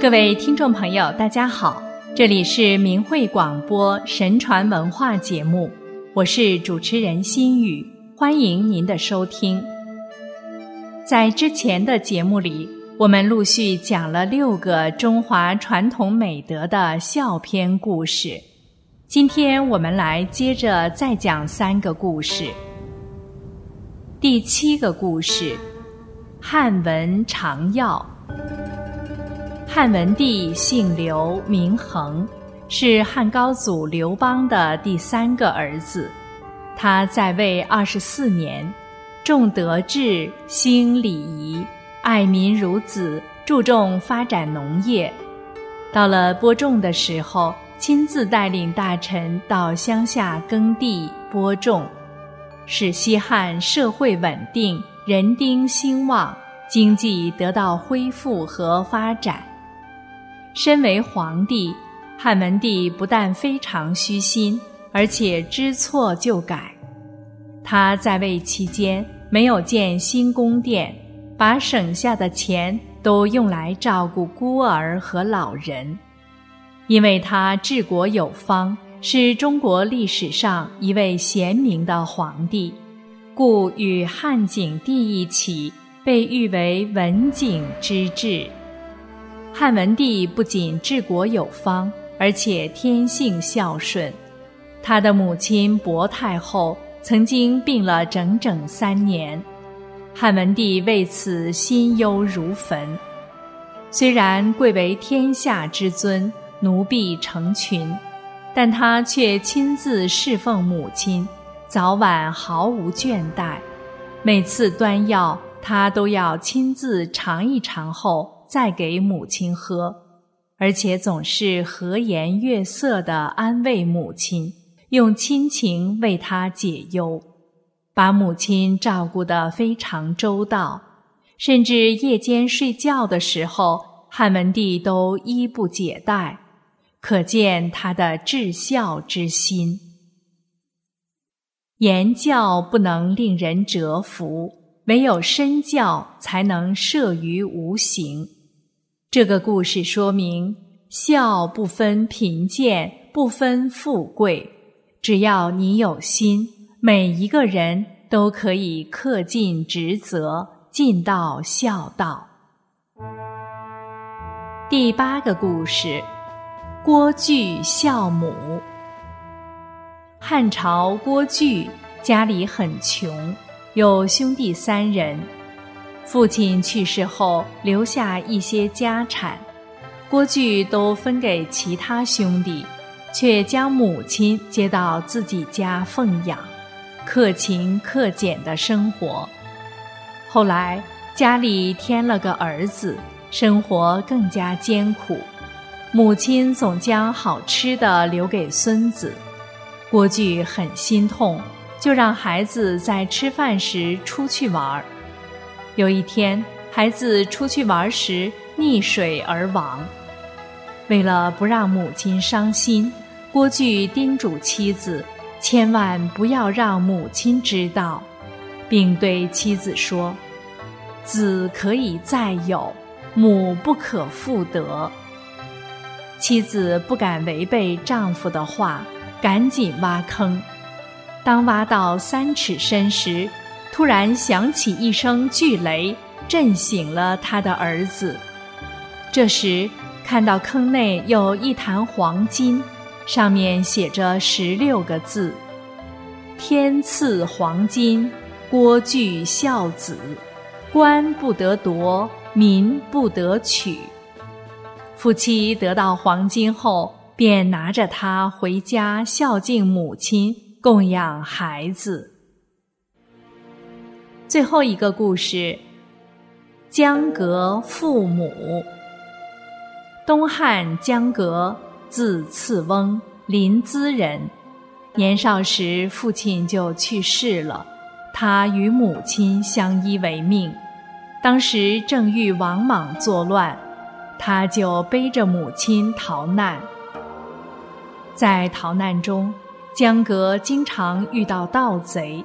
各位听众朋友，大家好，这里是明慧广播神传文化节目，我是主持人心雨，欢迎您的收听。在之前的节目里，我们陆续讲了六个中华传统美德的笑篇故事，今天我们来接着再讲三个故事。第七个故事：汉文长药。汉文帝姓刘，名恒，是汉高祖刘邦的第三个儿子。他在位二十四年，重德治，兴礼仪，爱民如子，注重发展农业。到了播种的时候，亲自带领大臣到乡下耕地播种，使西汉社会稳定，人丁兴旺，经济得到恢复和发展。身为皇帝，汉文帝不但非常虚心，而且知错就改。他在位期间没有建新宫殿，把省下的钱都用来照顾孤儿和老人。因为他治国有方，是中国历史上一位贤明的皇帝，故与汉景帝一起被誉为文景之治。汉文帝不仅治国有方，而且天性孝顺。他的母亲薄太后曾经病了整整三年，汉文帝为此心忧如焚。虽然贵为天下之尊，奴婢成群，但他却亲自侍奉母亲，早晚毫无倦怠。每次端药，他都要亲自尝一尝后。再给母亲喝，而且总是和颜悦色的安慰母亲，用亲情为她解忧，把母亲照顾得非常周到，甚至夜间睡觉的时候，汉文帝都衣不解带，可见他的至孝之心。言教不能令人折服，唯有身教才能摄于无形。这个故事说明，孝不分贫贱，不分富贵，只要你有心，每一个人都可以恪尽职责，尽到孝道。第八个故事，郭巨孝母。汉朝郭巨家里很穷，有兄弟三人。父亲去世后，留下一些家产，郭巨都分给其他兄弟，却将母亲接到自己家奉养，克勤克俭的生活。后来家里添了个儿子，生活更加艰苦，母亲总将好吃的留给孙子，郭巨很心痛，就让孩子在吃饭时出去玩儿。有一天，孩子出去玩时溺水而亡。为了不让母亲伤心，郭巨叮嘱妻子，千万不要让母亲知道，并对妻子说：“子可以再有，母不可复得。”妻子不敢违背丈夫的话，赶紧挖坑。当挖到三尺深时，突然响起一声巨雷，震醒了他的儿子。这时看到坑内有一坛黄金，上面写着十六个字：“天赐黄金，郭巨孝子，官不得夺，民不得取。”夫妻得到黄金后，便拿着它回家孝敬母亲，供养孩子。最后一个故事：江革父母。东汉江革，字次翁，临淄人。年少时，父亲就去世了，他与母亲相依为命。当时正遇王莽作乱，他就背着母亲逃难。在逃难中，江革经常遇到盗贼。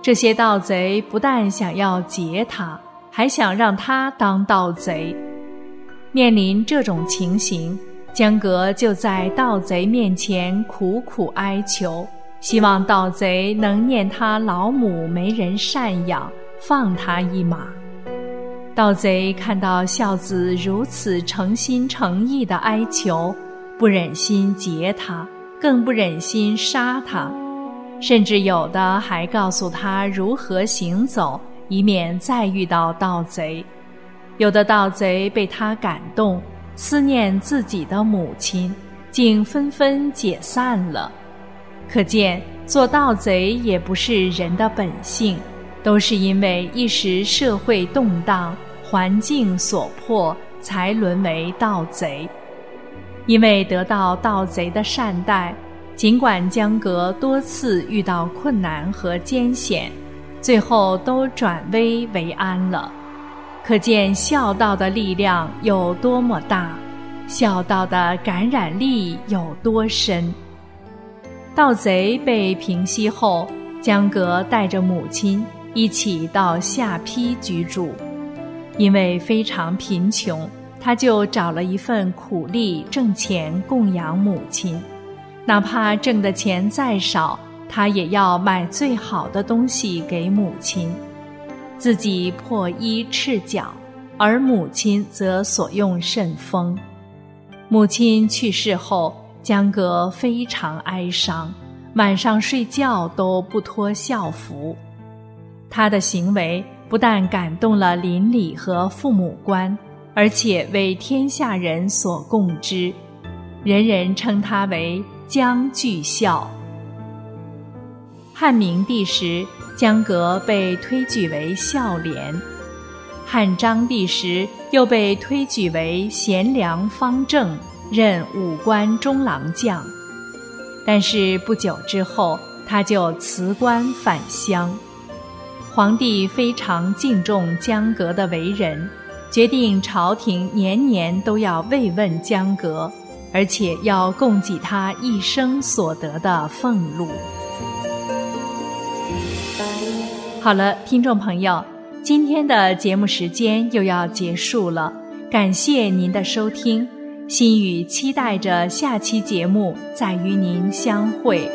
这些盗贼不但想要劫他，还想让他当盗贼。面临这种情形，江革就在盗贼面前苦苦哀求，希望盗贼能念他老母没人赡养，放他一马。盗贼看到孝子如此诚心诚意的哀求，不忍心劫他，更不忍心杀他，甚至有的还告诉他如何行走，以免再遇到盗贼。有的盗贼被他感动，思念自己的母亲，竟纷纷解散了。可见做盗贼也不是人的本性，都是因为一时社会动荡。环境所迫，才沦为盗贼。因为得到盗贼的善待，尽管江革多次遇到困难和艰险，最后都转危为安了。可见孝道的力量有多么大，孝道的感染力有多深。盗贼被平息后，江革带着母亲一起到下邳居住。因为非常贫穷，他就找了一份苦力挣钱供养母亲，哪怕挣的钱再少，他也要买最好的东西给母亲，自己破衣赤脚，而母亲则所用甚丰。母亲去世后，江革非常哀伤，晚上睡觉都不脱孝服，他的行为。不但感动了邻里和父母官，而且为天下人所共知，人人称他为江巨孝。汉明帝时，江革被推举为孝廉；汉章帝时，又被推举为贤良方正，任武官中郎将。但是不久之后，他就辞官返乡。皇帝非常敬重江革的为人，决定朝廷年年都要慰问江革，而且要供给他一生所得的俸禄。好了，听众朋友，今天的节目时间又要结束了，感谢您的收听，心语期待着下期节目再与您相会。